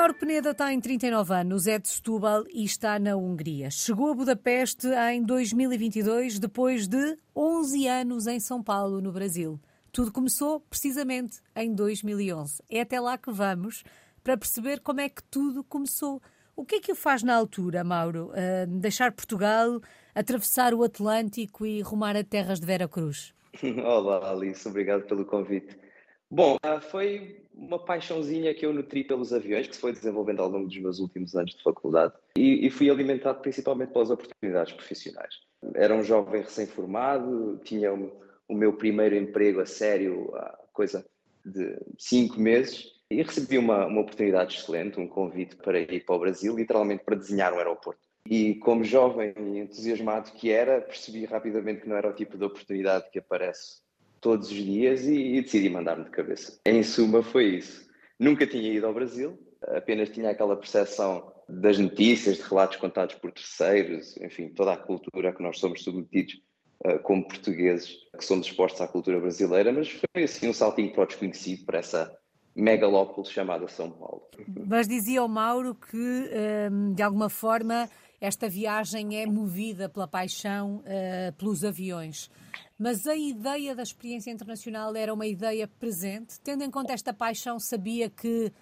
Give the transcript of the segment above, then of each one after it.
Mauro Peneda tem 39 anos, é de Setúbal e está na Hungria. Chegou a Budapeste em 2022, depois de 11 anos em São Paulo, no Brasil. Tudo começou precisamente em 2011. É até lá que vamos para perceber como é que tudo começou. O que é que o faz na altura, Mauro? Uh, deixar Portugal, atravessar o Atlântico e rumar a terras de Vera Cruz? Olá, Alice, obrigado pelo convite. Bom, ah, foi uma paixãozinha que eu nutri pelos aviões, que se foi desenvolvendo ao longo dos meus últimos anos de faculdade, e, e fui alimentado principalmente pelas oportunidades profissionais. Era um jovem recém-formado, tinha o, o meu primeiro emprego a sério há coisa de cinco meses, e recebi uma, uma oportunidade excelente, um convite para ir para o Brasil, literalmente para desenhar um aeroporto. E como jovem e entusiasmado que era, percebi rapidamente que não era o tipo de oportunidade que aparece todos os dias e, e decidi mandar-me de cabeça. Em suma, foi isso. Nunca tinha ido ao Brasil, apenas tinha aquela percepção das notícias, de relatos contados por terceiros, enfim, toda a cultura que nós somos submetidos uh, como portugueses, que somos expostos à cultura brasileira, mas foi assim um saltinho para o desconhecido, para essa megalópole chamada São Paulo. Mas dizia o Mauro que, um, de alguma forma, esta viagem é movida pela paixão uh, pelos aviões. Mas a ideia da experiência internacional era uma ideia presente, tendo em conta esta paixão, sabia que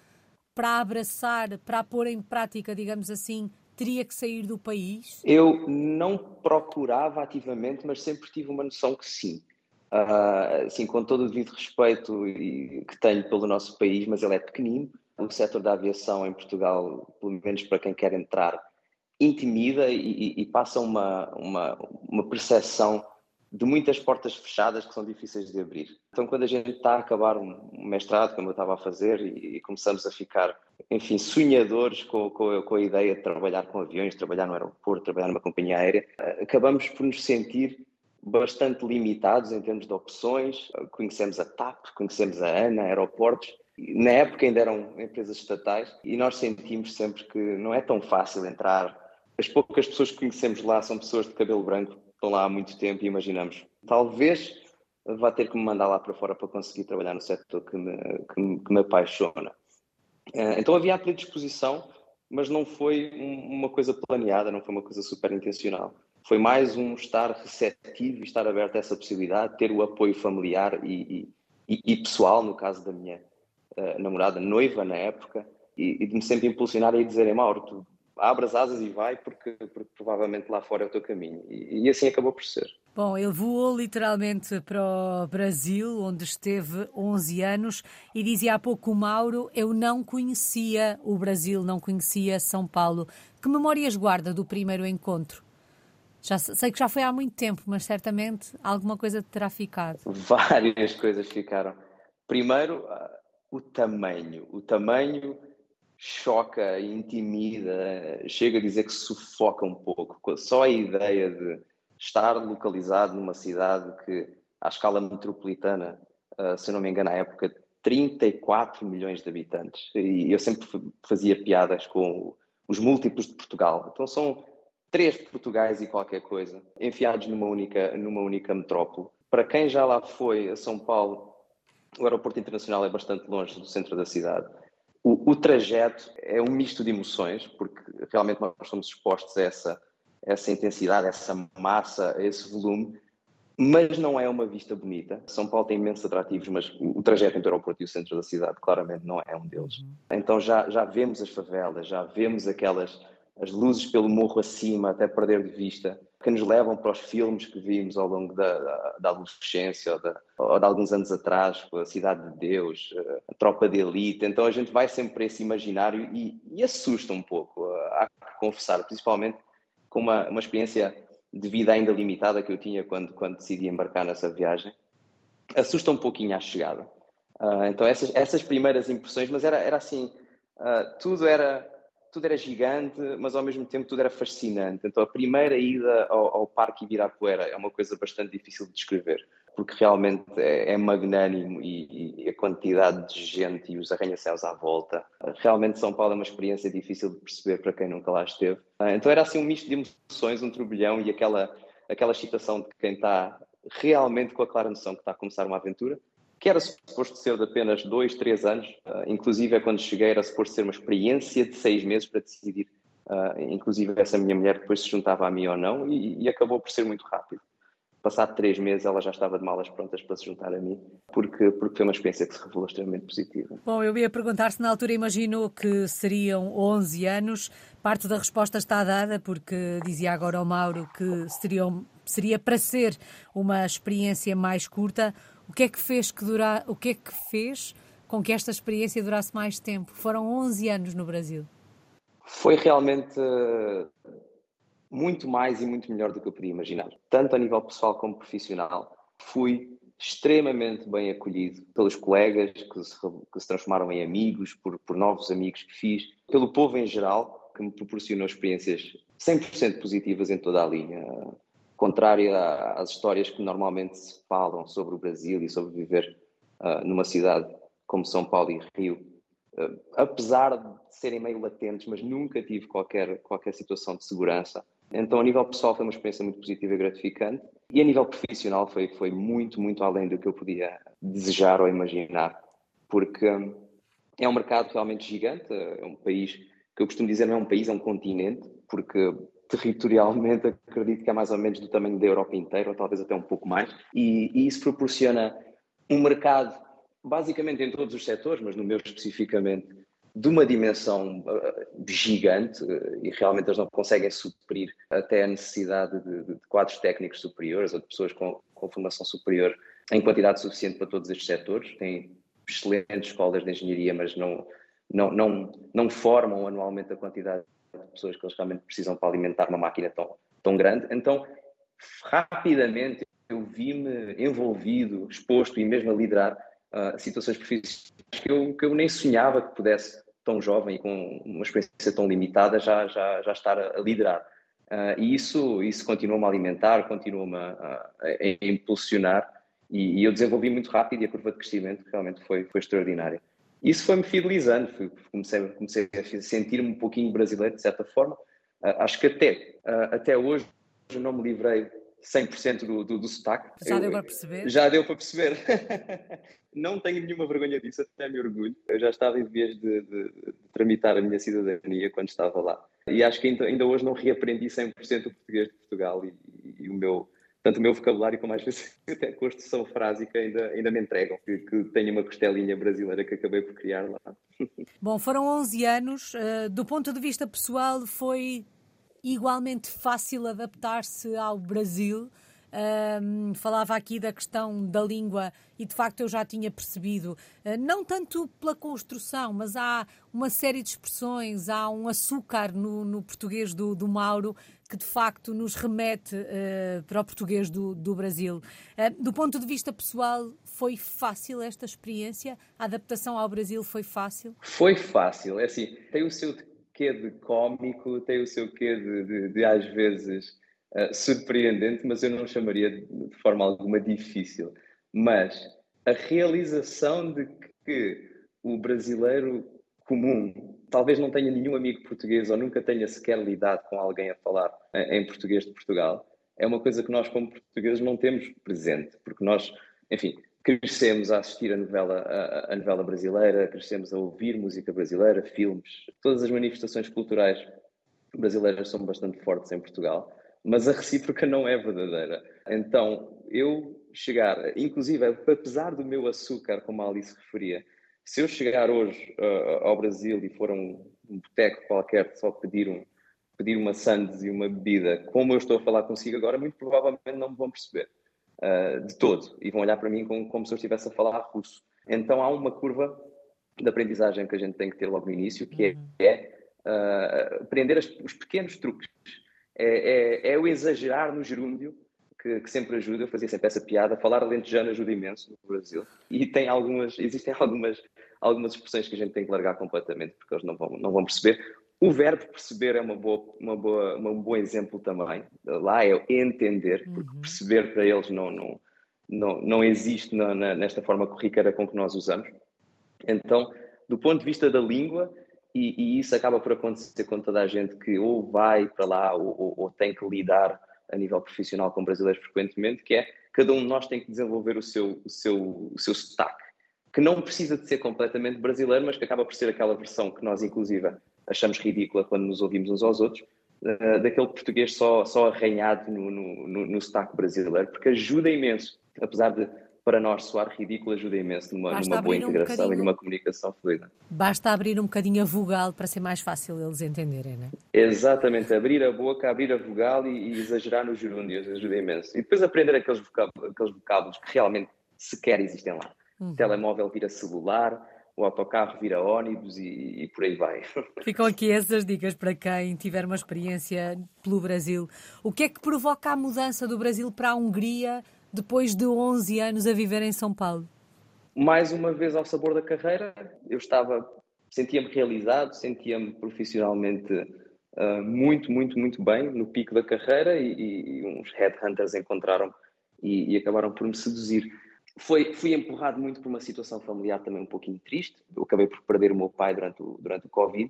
para abraçar, para pôr em prática, digamos assim, teria que sair do país? Eu não procurava ativamente, mas sempre tive uma noção que sim. Uh, assim, com todo o devido respeito que tenho pelo nosso país, mas ele é pequenino. O setor da aviação em Portugal, pelo menos para quem quer entrar, intimida e, e passa uma, uma, uma percepção de muitas portas fechadas que são difíceis de abrir. Então, quando a gente está a acabar um mestrado, como eu estava a fazer, e, e começamos a ficar, enfim, sonhadores com, com, com, a ideia de trabalhar com aviões, trabalhar no aeroporto, trabalhar numa companhia aérea, eh, acabamos por nos sentir bastante limitados em termos de opções. Conhecemos a TAP, conhecemos a ANA, aeroportos. Na época ainda eram empresas estatais e nós sentimos sempre que não é tão fácil entrar. As poucas pessoas que conhecemos lá são pessoas de cabelo branco estão lá há muito tempo e imaginamos, talvez vá ter que me mandar lá para fora para conseguir trabalhar no setor que me, que me, que me apaixona. Eh, então havia a predisposição, mas não foi uma coisa planeada, não foi uma coisa super intencional. Foi mais um estar receptivo e estar aberto a essa possibilidade, ter o apoio familiar e, e, e pessoal, no caso da minha uh, namorada, noiva na época, e, e, de me sempre impulsionar e dizer, Mauro, tu abre as asas e vai, porque, porque provavelmente lá fora é o teu caminho. E, e, assim acabou por ser. Bom, ele voou literalmente para o Brasil, onde esteve 11 anos, e dizia há pouco o Mauro: eu não conhecia o Brasil, não conhecia São Paulo. Que memórias guarda do primeiro encontro? Já sei que já foi há muito tempo, mas certamente alguma coisa terá ficado. Várias coisas ficaram. Primeiro, uh, o tamanho. O tamanho choca, intimida, chega a dizer que sufoca um pouco. Só a ideia de estar localizado numa cidade que, à escala metropolitana, uh, se não me engano, à época, 34 milhões de habitantes. E eu sempre fazia piadas com os múltiplos de Portugal. Então são três Portugais e qualquer coisa, enfiados numa única, numa única metrópole. Para quem já lá foi a São Paulo, o aeroporto internacional é bastante longe do centro da cidade. O, o, trajeto é um misto de emoções, porque realmente nós somos expostos a essa, essa intensidade, a essa massa, a esse volume, mas não é uma vista bonita. São Paulo tem imensos atrativos, mas o trajeto entre o aeroporto e o centro da cidade claramente não é um deles. Uhum. Então já, já vemos as favelas, já vemos aquelas as luzes pelo morro acima até perder de vista, que nos levam para os filmes que vimos ao longo da, da, da adolescência ou, da, ou de alguns anos atrás, a Cidade de Deus, a Tropa de Elite. Então a gente vai sempre para esse imaginário e, e assusta um pouco, há que confessar, principalmente com uma, uma experiência de vida ainda limitada que eu tinha quando, quando decidi embarcar nessa viagem. Assusta um pouquinho à chegada. Uh, então essas, essas primeiras impressões, mas era, era assim, uh, tudo era tudo era gigante, mas ao mesmo tempo tudo era fascinante. Então a primeira ida ao, ao Parque Ibirapuera é uma coisa bastante difícil de descrever, porque realmente é, é magnânimo e, e, a quantidade de gente e os arranha-céus à volta. Realmente São Paulo é uma experiência difícil de perceber para quem nunca lá esteve. Ah, então era assim um misto de emoções, um turbilhão e aquela, aquela excitação de quem está realmente com a clara noção que está a começar uma aventura, que era suposto ser de apenas dois, três anos. Uh, inclusive, é quando cheguei, era suposto ser uma experiência de seis meses para decidir. Uh, inclusive, essa minha mulher depois se juntava a mim ou não, e, e acabou por ser muito rápido. Passado três meses, ela já estava de malas prontas para se juntar a mim, porque, porque foi uma experiência que se revelou extremamente positiva. Bom, eu ia perguntar se na altura imaginou que seriam 11 anos. Parte da resposta está dada, porque dizia agora ao Mauro que seriam, seria para ser uma experiência mais curta. O que é que fez que durar, o que é que fez com que esta experiência durasse mais tempo? Foram 11 anos no Brasil. Foi realmente muito mais e muito melhor do que eu podia imaginar, tanto a nível pessoal como profissional. Fui extremamente bem acolhido pelos colegas que se, que se transformaram em amigos, por, por, novos amigos que fiz, pelo povo em geral, que me proporcionou experiências 100% positivas em toda a linha. Contrário às histórias que normalmente se falam sobre o Brasil e sobre viver uh, numa cidade como São Paulo e Rio, uh, apesar de serem meio latentes, mas nunca tive qualquer, qualquer situação de segurança então, a nível pessoal, foi uma experiência muito positiva e gratificante. E a nível profissional, foi, foi muito, muito além do que eu podia desejar ou imaginar, porque hum, é um mercado realmente gigante. É um país que eu costumo dizer não é um país, é um continente, porque territorialmente acredito que é mais ou menos do tamanho da Europa inteira, ou talvez até um pouco mais. E, e isso proporciona um mercado, basicamente em todos os setores, mas no meu especificamente, de uma dimensão uh, gigante uh, e realmente eles não conseguem suprir até a necessidade de, de quadros técnicos superiores ou de pessoas com, com, formação superior em quantidade suficiente para todos estes setores. Têm excelentes escolas de engenharia, mas não, não, não, não formam anualmente a quantidade de pessoas que eles realmente precisam para alimentar uma máquina tão, tão grande. Então, rapidamente, eu vi-me envolvido, exposto e mesmo a liderar uh, situações profissionais que eu, que eu nem sonhava que pudesse, tão jovem e com uma experiência tão limitada, já, já, já estar a, liderar. Uh, e isso, isso continua-me a alimentar, continua-me a, a, a, impulsionar e, e, eu desenvolvi muito rápido e a curva de crescimento realmente foi, foi extraordinária. Isso foi-me fidelizando, fui, comecei, comecei a sentir-me um pouquinho brasileiro, de certa forma. Uh, acho que até, uh, até hoje não me livrei 100% do, do, do sotaque. Já eu, deu para perceber? Já deu para perceber. não tenho nenhuma vergonha disso, até me orgulho. Eu já estava em vias de, de, de, tramitar a minha cidadania quando estava lá. E acho que ainda, ainda hoje não reaprendi 100% o português de Portugal e, e, e, o meu, tanto o meu vocabulário como às vezes até construção frásica ainda, ainda me entregam, que, que tenho uma costelinha brasileira que acabei por criar lá. Bom, foram 11 anos. Uh, do ponto de vista pessoal, foi igualmente fácil adaptar-se ao Brasil. Um, falava aqui da questão da língua e de facto eu já tinha percebido, uh, não tanto pela construção, mas há uma série de expressões, há um açúcar no, no português do, do, Mauro que de facto nos remete uh, para o português do, do Brasil. Uh, do ponto de vista pessoal, foi fácil esta experiência? A adaptação ao Brasil foi fácil? Foi fácil, é assim, tem o seu quê de cómico, tem o seu quê de, de, de às vezes uh, surpreendente, mas eu não chamaria de, forma alguma difícil. Mas a realização de que o brasileiro comum talvez não tenha nenhum amigo português ou nunca tenha sequer lidado com alguém a falar em português de Portugal, é uma coisa que nós, como portugueses, não temos presente, porque nós, enfim, crescemos a assistir a novela, a, a, novela brasileira, crescemos a ouvir música brasileira, filmes, todas as manifestações culturais brasileiras são bastante fortes em Portugal, mas a recíproca não é verdadeira. Então, eu chegar, inclusive, apesar do meu açúcar, como a Alice referia, se eu chegar hoje uh, ao Brasil e for a um, um boteco qualquer só pedir um pedir uma sandes e uma bebida, como eu estou a falar consigo agora, muito provavelmente não me vão perceber uh, de todo e vão olhar para mim como, como se eu estivesse a falar russo. Então há uma curva de aprendizagem que a gente tem que ter logo no início, que é, uhum. é uh, aprender as, os pequenos truques. É, é, é, o exagerar no gerúndio que, que, sempre ajuda. Eu fazia sempre essa piada. Falar lentejano ajuda imenso no Brasil. E tem algumas, existem algumas, algumas expressões que a gente tem que largar completamente, porque eles não vão, não vão perceber. O verbo perceber é uma boa, uma boa, um bom exemplo também. Lá é entender, porque uhum. perceber para eles não, não, não, não existe na, na, nesta forma corriqueira com que nós usamos. Então, do ponto de vista da língua, e, e, isso acaba por acontecer com toda a gente que ou vai para lá ou, ou, ou tem que lidar a nível profissional com brasileiros frequentemente, que é cada um de nós tem que desenvolver o seu, o seu, o seu sotaque, que não precisa de ser completamente brasileiro, mas que acaba por ser aquela versão que nós, inclusive, achamos ridícula quando nos ouvimos uns aos outros, uh, daquele português só, só arranhado no, no, no, no sotaque brasileiro, porque ajuda imenso, apesar de para nós soar ridículo ajuda imenso numa, numa boa integração um e numa comunicação fluida. Basta abrir um bocadinho a vogal para ser mais fácil eles entenderem, não é? Exatamente, abrir a boca, abrir a vogal e, e exagerar nos gerúndios ajuda imenso. E depois aprender aqueles vocábulos, aqueles vocábulos que realmente sequer existem lá. Uhum. O telemóvel vira celular, o autocarro vira ônibus e, e, por aí vai. Ficam aqui essas dicas para quem tiver uma experiência pelo Brasil. O que é que provoca a mudança do Brasil para a Hungria depois de 11 anos a viver em São Paulo? Mais uma vez ao sabor da carreira, eu estava, sentia-me realizado, sentia-me profissionalmente uh, muito, muito, muito bem no pico da carreira e, e uns headhunters encontraram e, e, acabaram por me seduzir. Foi, fui empurrado muito por uma situação familiar também um pouquinho triste. Eu acabei por perder o meu pai durante o, durante o Covid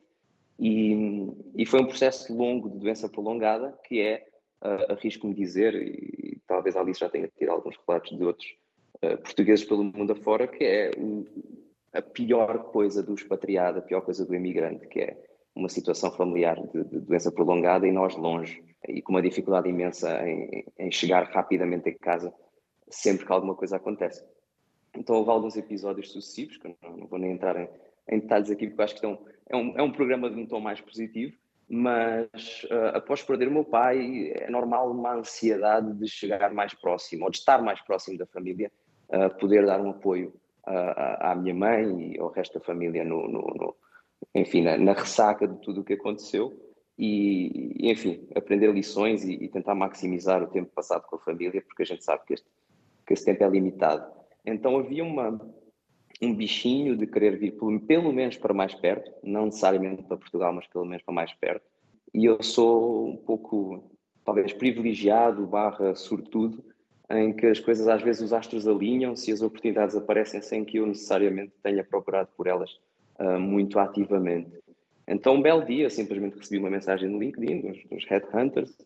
e, e foi um processo longo de doença prolongada que é uh, arrisco-me dizer, e talvez a Alice já tenha tido alguns relatos de outros uh, portugueses pelo mundo afora, que é a pior coisa do expatriado, a pior coisa do imigrante, que é uma situação familiar de, de doença prolongada e nós longe, e com uma dificuldade imensa em, em chegar rapidamente a casa sempre que alguma coisa acontece. Então houve alguns episódios sucessivos, que eu não, não vou nem entrar em, em, detalhes aqui, porque acho que estão, é, um, é um programa de um tom mais positivo, mas uh, após perder o meu pai, é normal uma ansiedade de chegar mais próximo, ou de estar mais próximo da família, uh, poder dar um apoio uh, à minha mãe e ao resto da família, no, no, no enfim, na, na, ressaca de tudo o que aconteceu. E, enfim, aprender lições e, e, tentar maximizar o tempo passado com a família, porque a gente sabe que este, que este tempo é limitado. Então havia uma, um bichinho de querer vir pelo, pelo menos para mais perto, não necessariamente para Portugal, mas pelo menos para mais perto. E eu sou um pouco, talvez, privilegiado, barra sortudo, em que as coisas às vezes os astros alinham-se e as oportunidades aparecem sem que eu necessariamente tenha procurado por elas uh, muito ativamente. Então, um belo dia, simplesmente recebi uma mensagem no LinkedIn dos, dos Headhunters,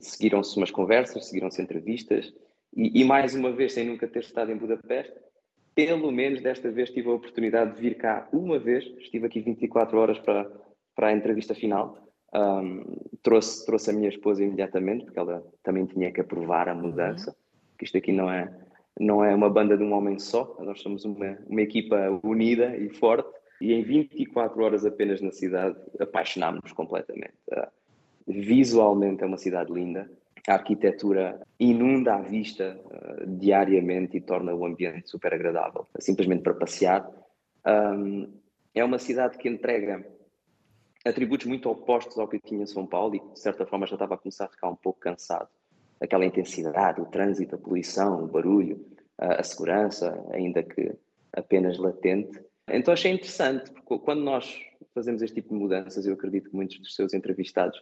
seguiram-se umas conversas, seguiram-se entrevistas, e, e, mais uma vez, sem nunca ter estado em Budapeste, pelo menos desta vez tive a oportunidade de vir cá uma vez, estive aqui 24 horas para, para a entrevista final. Um, trouxe, trouxe a minha esposa imediatamente, porque ela também tinha que aprovar a mudança, que isto aqui não é, não é uma banda de um homem só, nós somos uma, uma equipa unida e forte, e em 24 horas apenas na cidade apaixonámos-nos completamente. Uh, visualmente é uma cidade linda, a arquitetura inunda a vista uh, diariamente e torna o ambiente super agradável, simplesmente para passear. Um, é uma cidade que entrega atributos muito opostos ao que tinha São Paulo e de certa forma, já estava a começar a ficar um pouco cansado. Aquela intensidade, o trânsito, a poluição, o barulho, uh, a segurança, ainda que apenas latente. Então achei interessante, porque quando nós fazemos este tipo de mudanças, eu acredito que muitos dos seus entrevistados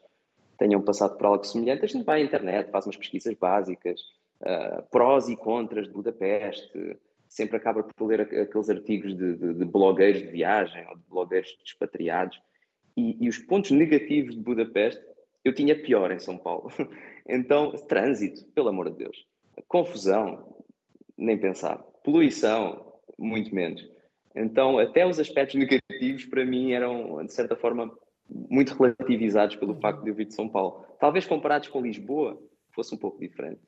tenham passado por algo semelhante, a gente vai à internet, faz umas pesquisas básicas, uh, prós e contras de Budapeste, sempre acaba por ler aqueles artigos de, de, de blogueiros de viagem ou de blogueiros expatriados, e, e, os pontos negativos de Budapeste eu tinha pior em São Paulo. Então, trânsito, pelo amor de Deus. Confusão, nem pensar. Poluição, muito menos. Então, até os aspectos negativos para mim eram, de certa forma, muito relativizados pelo facto de eu vir de São Paulo. Talvez comparados com Lisboa fosse um pouco diferente,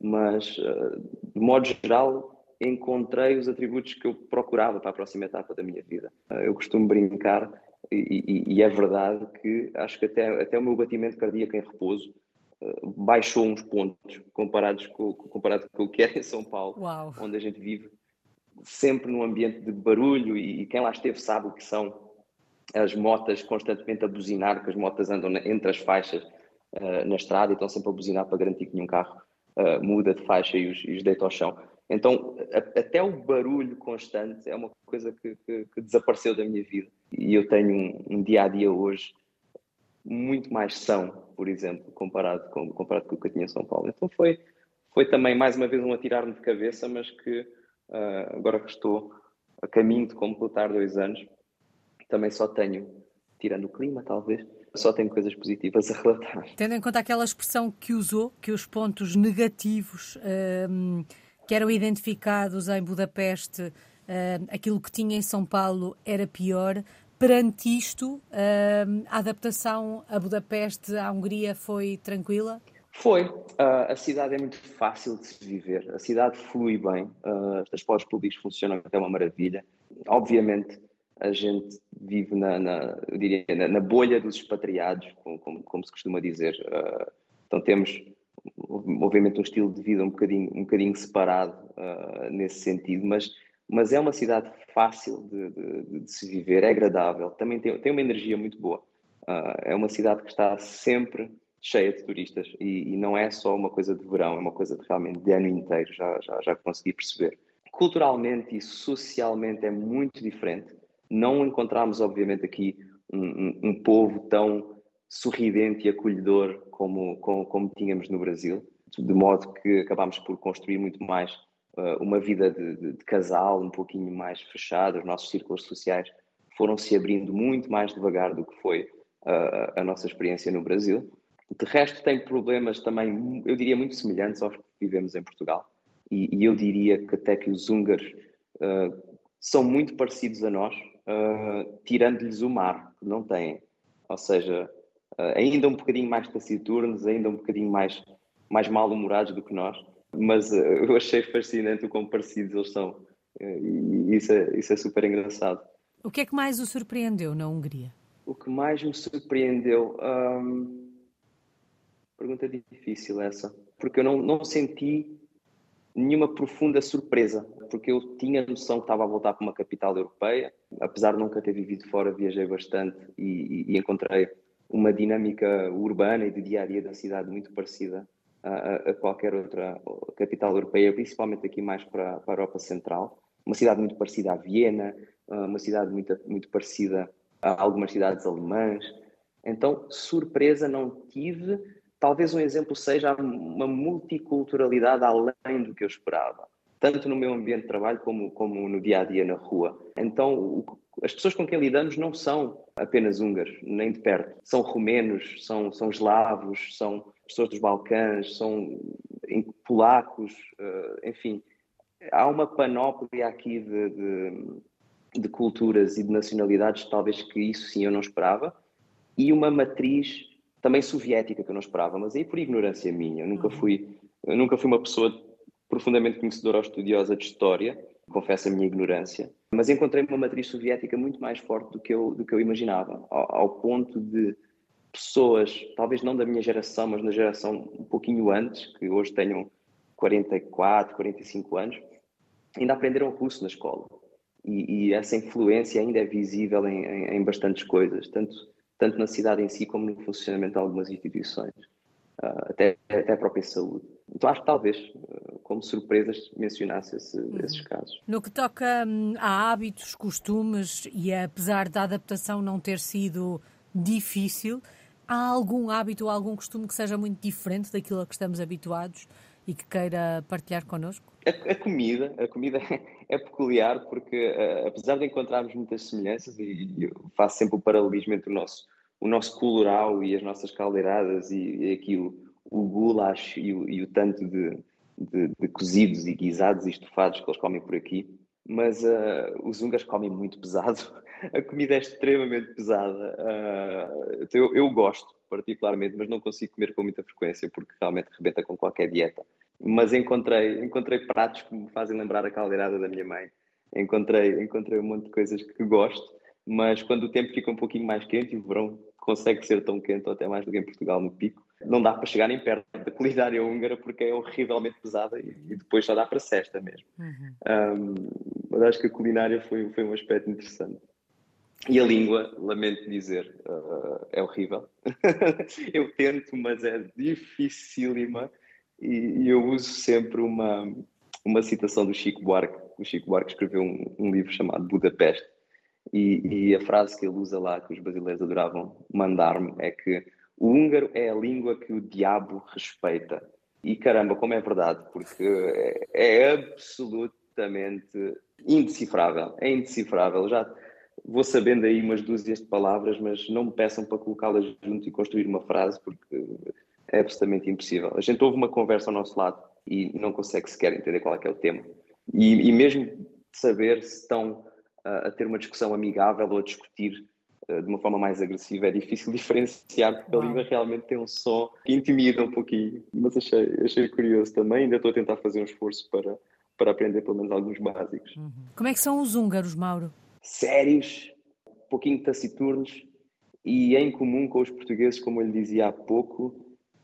mas eh, de modo geral encontrei os atributos que eu procurava para a próxima etapa da minha vida. Eh, eu costumo brincar e, e, e é verdade que acho que até, até o meu batimento cardíaco em repouso eh, baixou uns pontos comparados com, comparado com o que era em São Paulo, Uau. onde a gente vive sempre num ambiente de barulho e, e quem lá esteve sabe o que são as motas constantemente a buzinar, que as motas andam entre as faixas uh, na estrada e estão sempre a buzinar para garantir que nenhum carro uh, muda de faixa e os, e os deita ao chão. Então, a, até o barulho constante é uma coisa que, que, que, desapareceu da minha vida. E eu tenho um, um, dia a dia hoje muito mais são, por exemplo, comparado com, comparado com o que eu tinha em São Paulo. Então, foi, foi também mais uma vez um atirar-me de cabeça, mas que uh, agora que estou a caminho de completar dois anos, também só tenho, tirando o clima talvez, só tenho coisas positivas a relatar. Tendo em conta aquela expressão que usou, que os pontos negativos um, que eram identificados em Budapeste, um, aquilo que tinha em São Paulo era pior. Perante isto, um, a adaptação a Budapeste, à Hungria, foi tranquila? Foi. Uh, a cidade é muito fácil de se viver. A cidade flui bem. Uh, as transportes públicos funcionam até uma maravilha. Obviamente, a gente vive na, na eu diria, na, na, bolha dos expatriados, como, como, como se costuma dizer. Uh, então temos, obviamente, um estilo de vida um bocadinho, um bocadinho separado uh, nesse sentido, mas, mas é uma cidade fácil de, de, de se viver, é agradável, também tem, tem uma energia muito boa. Uh, é uma cidade que está sempre cheia de turistas e, e, não é só uma coisa de verão, é uma coisa de, realmente de ano inteiro, já, já, já consegui perceber. Culturalmente e socialmente é muito diferente não encontramos, obviamente, aqui um, um, povo tão sorridente e acolhedor como, como, como, tínhamos no Brasil, de modo que acabámos por construir muito mais uh, uma vida de, de, de, casal, um pouquinho mais fechada, os nossos círculos sociais foram se abrindo muito mais devagar do que foi uh, a nossa experiência no Brasil. De resto, tem problemas também, eu diria, muito semelhantes aos que vivemos em Portugal. E, e eu diria que até que os húngaros uh, são muito parecidos a nós, uh, tirando-lhes o mar, que não têm. Ou seja, uh, ainda um bocadinho mais taciturnos, ainda um bocadinho mais, mais mal-humorados do que nós, mas uh, eu achei fascinante o quão parecidos eles são. e isso é, isso é super engraçado. O que é que mais o surpreendeu na Hungria? O que mais me surpreendeu. Pergunta difícil essa, porque eu não, não senti nenhuma profunda surpresa, porque eu tinha noção que estava a voltar para uma capital europeia, apesar de nunca ter vivido fora, viajei bastante e, e, e encontrei uma dinâmica urbana e de dia a dia da cidade muito parecida a, a, qualquer outra capital europeia, principalmente aqui mais para, para a Europa Central. Uma cidade muito parecida a Viena, uma cidade muito, muito parecida a algumas cidades alemãs. Então, surpresa não tive, talvez um exemplo seja uma multiculturalidade além do que eu esperava, tanto no meu ambiente de trabalho como, como no dia a dia na rua. Então, o, as pessoas com quem lidamos não são apenas húngaros, nem de perto. São romenos, são, são eslavos, são pessoas dos Balcãs, são polacos, uh, enfim. Há uma panóplia aqui de, de, de culturas e de nacionalidades, talvez que isso sim eu não esperava, e uma matriz também soviética que eu não esperava, mas aí por ignorância minha. Eu nunca uhum. fui, nunca fui uma pessoa profundamente conhecedora ou estudiosa de história, confesso a minha ignorância, mas encontrei uma matriz soviética muito mais forte do que eu, do que eu imaginava, ao, ao ponto de pessoas, talvez não da minha geração, mas na geração um pouquinho antes, que hoje tenham 44, 45 anos, ainda aprenderam russo na escola. E, e essa influência ainda é visível em, em, em bastantes coisas, tanto tanto na cidade em si como no funcionamento de algumas instituições, uh, até, até a própria saúde. Então acho que talvez, uh, como surpresas, mencionasse esse, uhum. esses casos. No que toca hum, a hábitos, costumes, e apesar da adaptação não ter sido difícil, há algum hábito ou algum costume que seja muito diferente daquilo a que estamos habituados e que queira partilhar connosco? A, a comida, a comida é peculiar porque, uh, apesar de encontrarmos muitas semelhanças, e, e, faço sempre o paralelismo entre o nosso, o nosso colorau e as nossas caldeiradas e, e aqui o, o goulash e o, e o tanto de, de, de, cozidos e guisados e estofados que eles comem por aqui, mas uh, os húngaros comem muito pesado. A comida é extremamente pesada. Uh, eu, eu gosto, particularmente, mas não consigo comer com muita frequência porque realmente rebenta com qualquer dieta mas encontrei, encontrei pratos que me fazem lembrar a caldeirada da minha mãe. Encontrei, encontrei um monte de coisas que gosto, mas quando o tempo fica um pouquinho mais quente e o verão consegue ser tão quente ou até mais do que em Portugal no pico, não dá para chegar nem perto da culinária húngara porque é horrivelmente pesada e, e depois só dá para cesta mesmo. Uhum. Um, mas acho que a culinária foi, foi um aspecto interessante. E a língua, lamento dizer, uh, é horrível. Eu tento, mas é dificílima e, e eu uso sempre uma, uma citação do Chico Buarque. O Chico Buarque escreveu um, um livro chamado Budapeste e, e, a frase que ele usa lá, que os brasileiros adoravam mandar-me, é que o húngaro é a língua que o diabo respeita. E caramba, como é verdade, porque é, é absolutamente indecifrável. É indecifrável. Já, vou sabendo aí umas dúzias de palavras, mas não me peçam para colocá-las junto e construir uma frase, porque é absolutamente impossível. A gente ouve uma conversa ao nosso lado e não consegue sequer entender qual é, é o tema. E, e mesmo saber se estão uh, a ter uma discussão amigável ou a discutir de uma forma mais agressiva é difícil diferenciar, porque a língua realmente tem um som que intimida um pouquinho. Mas achei, achei curioso também, ainda estou a tentar fazer um esforço para, para aprender pelo menos alguns básicos. Uhum. Como é que são os húngaros, Mauro? Sérios, um pouquinho taciturnos e em comum com os portugueses, como eu lhe dizia há pouco,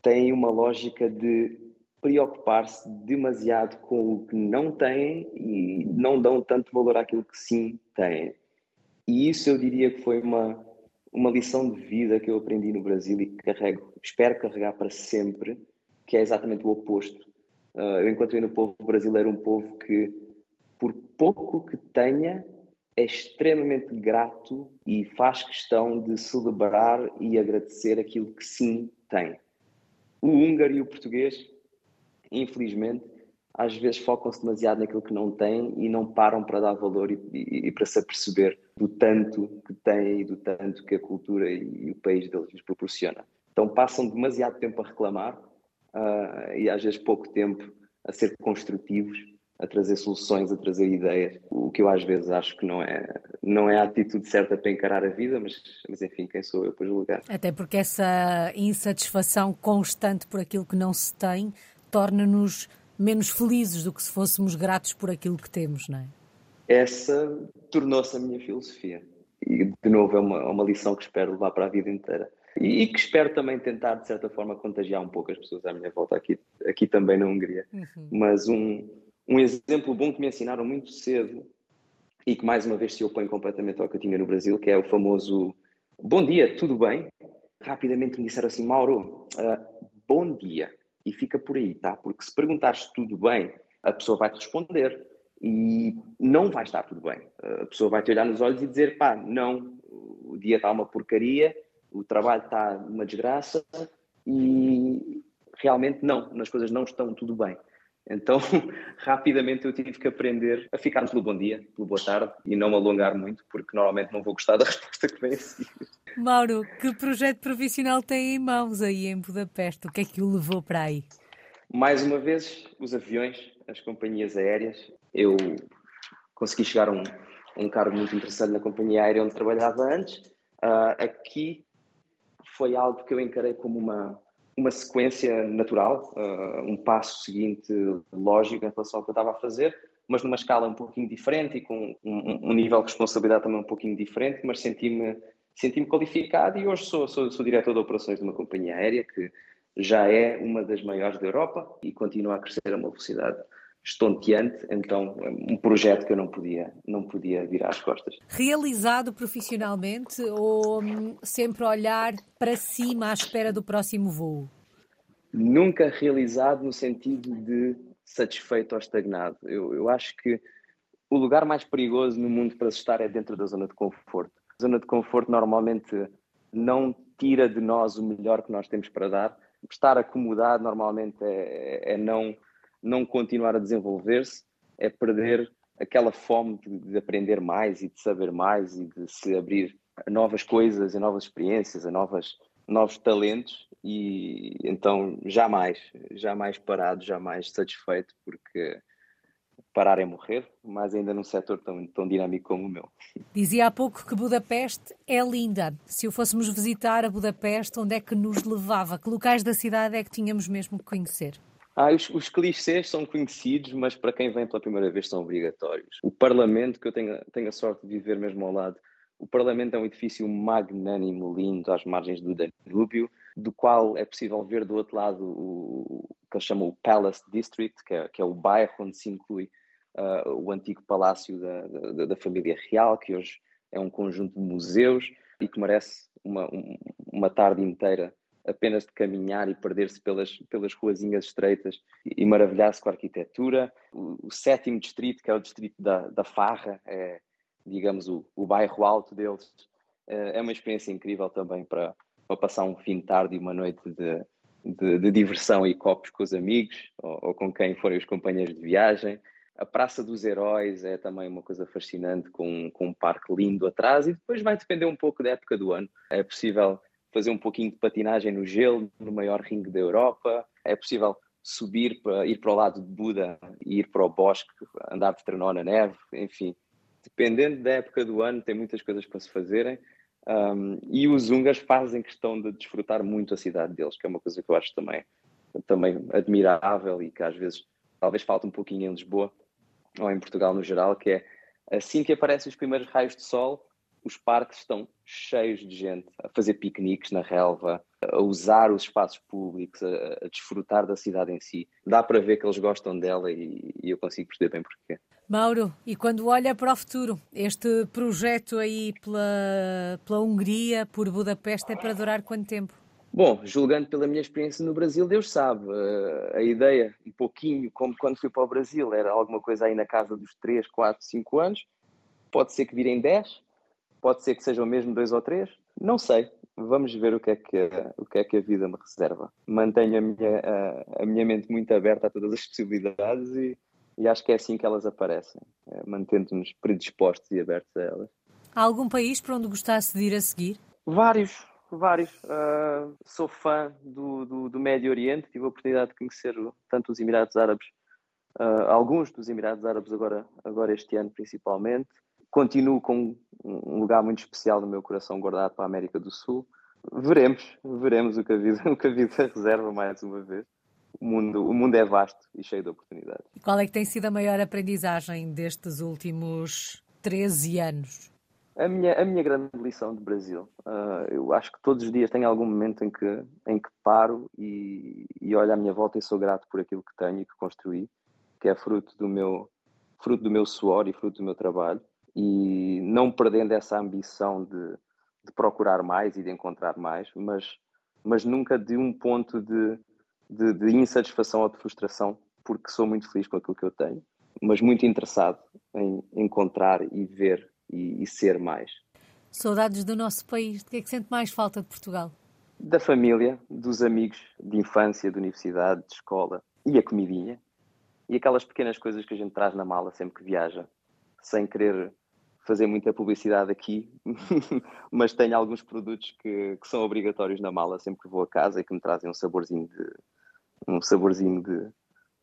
têm uma lógica de preocupar-se demasiado com o que não têm e não dão tanto valor àquilo que sim têm. E isso eu diria que foi uma, uma lição de vida que eu aprendi no Brasil e que carrego, espero carregar para sempre, que é exatamente o oposto. Uh, eu encontrei no povo brasileiro um povo que, por pouco que tenha, é extremamente grato e faz questão de celebrar e agradecer aquilo que sim tem. O húngaro e o português, infelizmente, às vezes focam-se demasiado naquilo que não têm e não param para dar valor e, e, e, para se aperceber do tanto que têm e do tanto que a cultura e, o país deles lhes proporciona. Então passam demasiado tempo a reclamar uh, e às vezes pouco tempo a ser construtivos a trazer soluções, a trazer ideias, o que eu às vezes acho que não é, não é a atitude certa para encarar a vida, mas, mas enfim, quem sou eu para julgar? Até porque essa insatisfação constante por aquilo que não se tem torna-nos menos felizes do que se fôssemos gratos por aquilo que temos, não é? Essa tornou-se a minha filosofia. E, de novo, é uma, é uma lição que espero levar para a vida inteira. E, e que espero também tentar, de certa forma, contagiar um pouco as pessoas à minha volta aqui, aqui também na Hungria. Uhum. Mas um, um exemplo bom que me ensinaram muito cedo e que mais uma vez se opõe completamente ao que eu tinha no Brasil, que é o famoso bom dia, tudo bem? Rapidamente me disseram assim, Mauro, uh, bom dia. E fica por aí, tá? Porque se perguntares tudo bem, a pessoa vai te responder e não vai estar tudo bem. A pessoa vai te olhar nos olhos e dizer, pá, não, o dia está uma porcaria, o trabalho está uma desgraça e realmente não, as coisas não estão tudo bem. Então, rapidamente eu tive que aprender a ficar pelo bom dia, pelo boa tarde e não me alongar muito, porque normalmente não vou gostar da resposta que vem a seguir. Mauro, que projeto profissional tem em mãos aí em Budapeste? O que é que o levou para aí? Mais uma vez, os aviões, as companhias aéreas. Eu consegui chegar a um, um cargo muito interessante na companhia aérea onde trabalhava antes. Uh, aqui foi algo que eu encarei como uma, uma sequência natural, uh, um passo seguinte lógico em relação ao que eu estava a fazer, mas numa escala um pouquinho diferente e com um, um nível de responsabilidade também um pouquinho diferente, mas senti-me senti-me qualificado e hoje sou, sou, sou diretor de operações de uma companhia aérea que já é uma das maiores da Europa e continua a crescer a uma velocidade estonteante, então um projeto que eu não podia, não podia virar as costas. Realizado profissionalmente ou hum, sempre olhar para cima à espera do próximo voo? Nunca realizado no sentido de satisfeito ou estagnado. Eu, eu acho que o lugar mais perigoso no mundo para se estar é dentro da zona de conforto. A zona de conforto normalmente não tira de nós o melhor que nós temos para dar. Estar acomodado normalmente é, é não não continuar a desenvolver-se é perder aquela fome de, de, aprender mais e de saber mais e de se abrir a novas coisas, a novas experiências, a novas, novos talentos e então jamais, jamais parado, jamais satisfeito porque parar é morrer, mas ainda num setor tão, tão dinâmico como o meu. Dizia há pouco que Budapeste é linda. Se o fôssemos visitar a Budapeste, onde é que nos levava? Que locais da cidade é que tínhamos mesmo que conhecer? Ah, os, os clichês são conhecidos, mas para quem vem pela primeira vez são obrigatórios. O Parlamento, que eu tenho, tenho a sorte de viver mesmo ao lado, o Parlamento é um edifício magnânimo, lindo, às margens do Danúbio, do qual é possível ver do outro lado o, o que eles chamam o Palace District, que é, que é o bairro onde se inclui uh, o antigo palácio da, da, da, família real, que hoje é um conjunto de museus e que merece uma, uma tarde inteira apenas de caminhar e perder-se pelas, pelas ruazinhas estreitas e, maravilhar-se com a arquitetura. O, o, sétimo distrito, que é o distrito da, da Farra, é, digamos, o, o bairro alto deles, é, é uma experiência incrível também para, para passar um fim de tarde e uma noite de, de, de diversão e copos com os amigos ou, ou, com quem forem os companheiros de viagem. A Praça dos Heróis é também uma coisa fascinante, com, com um parque lindo atrás, e depois vai depender um pouco da época do ano. É possível fazer um pouquinho de patinagem no gelo, no maior ringue da Europa, é possível subir para ir para o lado de Buda, ir para o bosque, andar de trenó na neve, enfim. Dependendo da época do ano, tem muitas coisas para se fazerem. Um, e os húngaros fazem questão de desfrutar muito a cidade deles, que é uma coisa que eu acho também, também admirável e que às vezes talvez falta um pouquinho em Lisboa ou em Portugal no geral, que é assim que aparecem os primeiros raios de sol, os parques estão cheios de gente a fazer piqueniques na relva, a usar os espaços públicos, a, a desfrutar da cidade em si. Dá para ver que eles gostam dela e, e eu consigo perceber bem porquê. Mauro, e quando olha para o futuro, este projeto aí pela, pela Hungria, por Budapeste, é para durar quanto tempo? Bom, julgando pela minha experiência no Brasil, Deus sabe. A ideia, um pouquinho como quando fui para o Brasil, era alguma coisa aí na casa dos 3, 4, 5 anos. Pode ser que virem 10, pode ser que sejam mesmo 2 ou 3, não sei. Vamos ver o que é que, o que, é que a vida me reserva. Mantenho a minha, a, a minha mente muito aberta a todas as possibilidades e, e acho que é assim que elas aparecem, é, mantendo-nos predispostos e abertos a elas. Há algum país para onde gostasse de ir a seguir? Vários, vários. Uh, sou fã do, do, do, Médio Oriente, tive a oportunidade de conhecer tanto os Emirados Árabes, uh, alguns dos Emirados Árabes agora, agora este ano principalmente. Continuo com um lugar muito especial no meu coração guardado para a América do Sul. Veremos, veremos o que a vida, o que a vida reserva mais uma vez o mundo, o mundo é vasto e cheio de oportunidades. E qual é que tem sido a maior aprendizagem destes últimos 13 anos? A minha, a minha grande lição de Brasil. Uh, eu acho que todos os dias tenho algum momento em que, em que paro e, e olho à minha volta e sou grato por aquilo que tenho e que construí, que é fruto do meu, fruto do meu suor e fruto do meu trabalho. E não perdendo essa ambição de, de procurar mais e de encontrar mais, mas, mas nunca de um ponto de de, de insatisfação ou de frustração, porque sou muito feliz com aquilo que eu tenho, mas muito interessado em encontrar e ver e, e ser mais. Saudades do nosso país. De que é que sente mais falta de Portugal? Da família, dos amigos de infância, de universidade, de escola e a comidinha. E aquelas pequenas coisas que a gente traz na mala sempre que viaja, sem querer fazer muita publicidade aqui, mas tenho alguns produtos que, que, são obrigatórios na mala sempre que vou a casa e que me trazem um saborzinho de, um saborzinho de,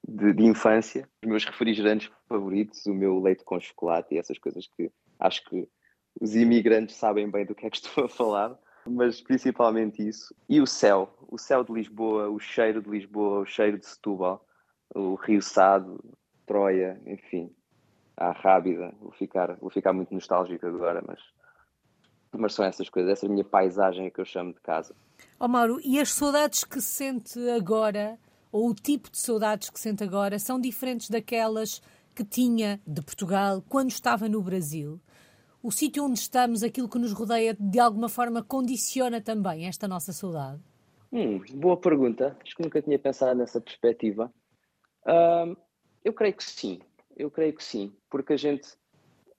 de, de, infância. Os meus refrigerantes favoritos, o meu leite com chocolate e essas coisas que acho que os imigrantes sabem bem do que é que estou a falar, mas principalmente isso. E o céu, o céu de Lisboa, o cheiro de Lisboa, o cheiro de Setúbal, o Rio Sado, Troia, enfim, a Rábida. Vou ficar, vou ficar muito nostálgico agora, mas, mas são essas coisas, essa é a minha paisagem que eu chamo de casa. Ó oh, Mauro, e as saudades que sente agora ou o tipo de saudades que sente agora são diferentes daquelas que tinha de Portugal quando estava no Brasil? O sítio onde estamos, aquilo que nos rodeia, de alguma forma condiciona também esta nossa saudade? Hum, boa pergunta. Acho que nunca tinha pensado nessa perspectiva. Uh, eu creio que sim. Eu creio que sim, porque a gente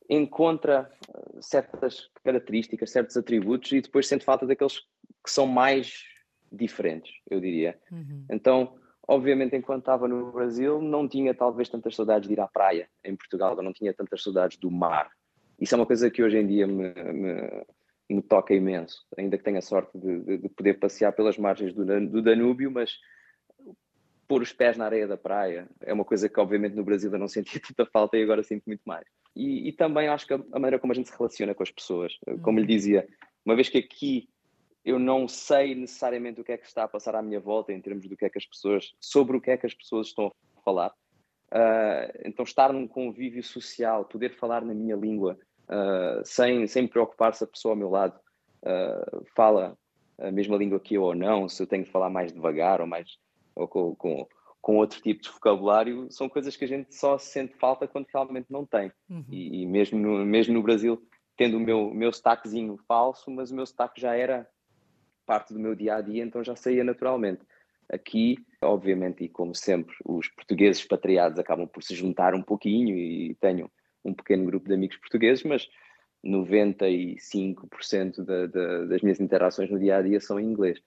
encontra ah, certas características, certos atributos e depois sente falta daqueles que são mais diferentes, eu diria. Uhum. Então, obviamente, enquanto estava no Brasil, não tinha talvez tantas saudades de ir à praia em Portugal, não tinha tantas saudades do mar. Isso é uma coisa que hoje em dia me, me, me toca imenso, ainda que tenha a sorte de, de, de poder passear pelas margens do, do, Danúbio, mas pôr os pés na areia da praia é uma coisa que, obviamente, no Brasil eu não sentia tanta falta e agora sinto muito mais. E, e também acho que a, a, maneira como a gente se relaciona com as pessoas, como lhe uhum. dizia, uma vez que aqui eu não sei necessariamente o que é que está a passar à minha volta em termos do que é que as pessoas, sobre o que é que as pessoas estão a falar. Uh, então, estar num convívio social, poder falar na minha língua, uh, sem, sem me preocupar se a pessoa ao meu lado uh, fala a mesma língua que eu ou não, se eu tenho de falar mais devagar ou mais ou com, com, com outro tipo de vocabulário, são coisas que a gente só sente falta quando realmente não tem. Uhum. E, e, mesmo, no, mesmo no Brasil, tendo o meu, meu sotaquezinho falso, mas o meu sotaque já era parte do meu dia a dia, então já saía naturalmente. Aqui, obviamente, e como sempre, os portugueses expatriados acabam por se juntar um pouquinho e tenho um pequeno grupo de amigos portugueses, mas 95% da, da, das minhas interações no dia a dia são em inglês.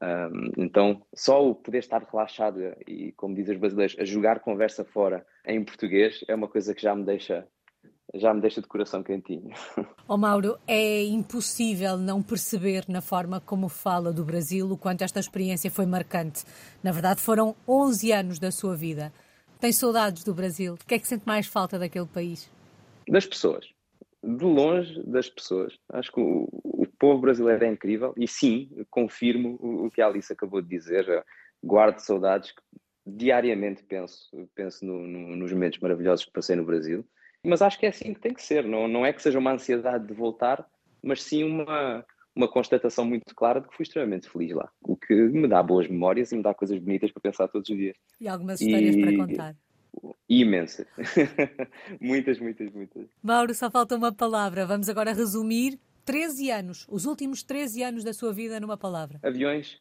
Um, então, só o poder estar relaxado e, como dizem os brasileiros, a jogar conversa fora em português é uma coisa que já me deixa já me deixa de coração quentinho. Ó oh Mauro, é impossível não perceber na forma como fala do Brasil o quanto esta experiência foi marcante. Na verdade, foram 11 anos da sua vida. Tem saudades do Brasil? O que é que sente mais falta daquele país? Das pessoas. De longe das pessoas. Acho que o, o povo brasileiro é incrível e sim, confirmo o, o que a Alice acabou de dizer. Guardo saudades diariamente penso, penso no, no, nos momentos maravilhosos que passei no Brasil mas acho que é assim que tem que ser. Não, não é que seja uma ansiedade de voltar, mas sim uma, uma constatação muito clara de que fui extremamente feliz lá. O que me dá boas memórias e me dá coisas bonitas para pensar todos os dias. E algumas histórias e... para contar. Imensas. muitas, muitas, muitas. Mauro, só falta uma palavra. Vamos agora resumir 13 anos, os últimos 13 anos da sua vida numa palavra. Aviões.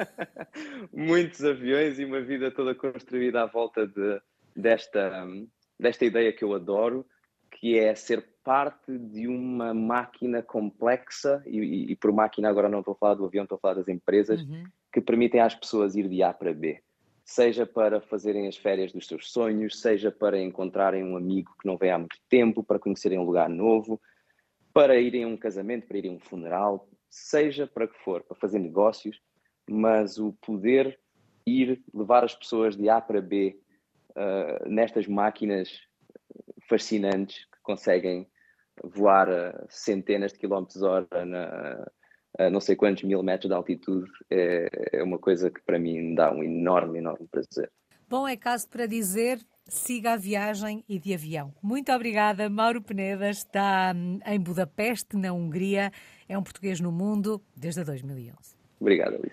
Muitos aviões e uma vida toda construída à volta de, desta, desta ideia que eu adoro, que é ser parte de uma máquina complexa, e, e, por máquina agora não estou a falar do avião, estou a falar das empresas, uhum. que permitem às pessoas ir de A para B. Seja para fazerem as férias dos seus sonhos, seja para encontrarem um amigo que não vem há muito tempo, para conhecerem um lugar novo, para irem a um casamento, para irem a um funeral, seja para que for, para fazer negócios, mas o poder ir levar as pessoas de A para B uh, nestas máquinas fascinantes que conseguem voar a centenas de quilómetros hora na, a não sei quantos mil metros de altitude é, é uma coisa que para mim dá um enorme, enorme prazer. Bom, é caso para dizer, siga a viagem e de avião. Muito obrigada, Mauro Peneda, está hum, em Budapeste, na Hungria, é um português no mundo desde 2011. Obrigado, Alice.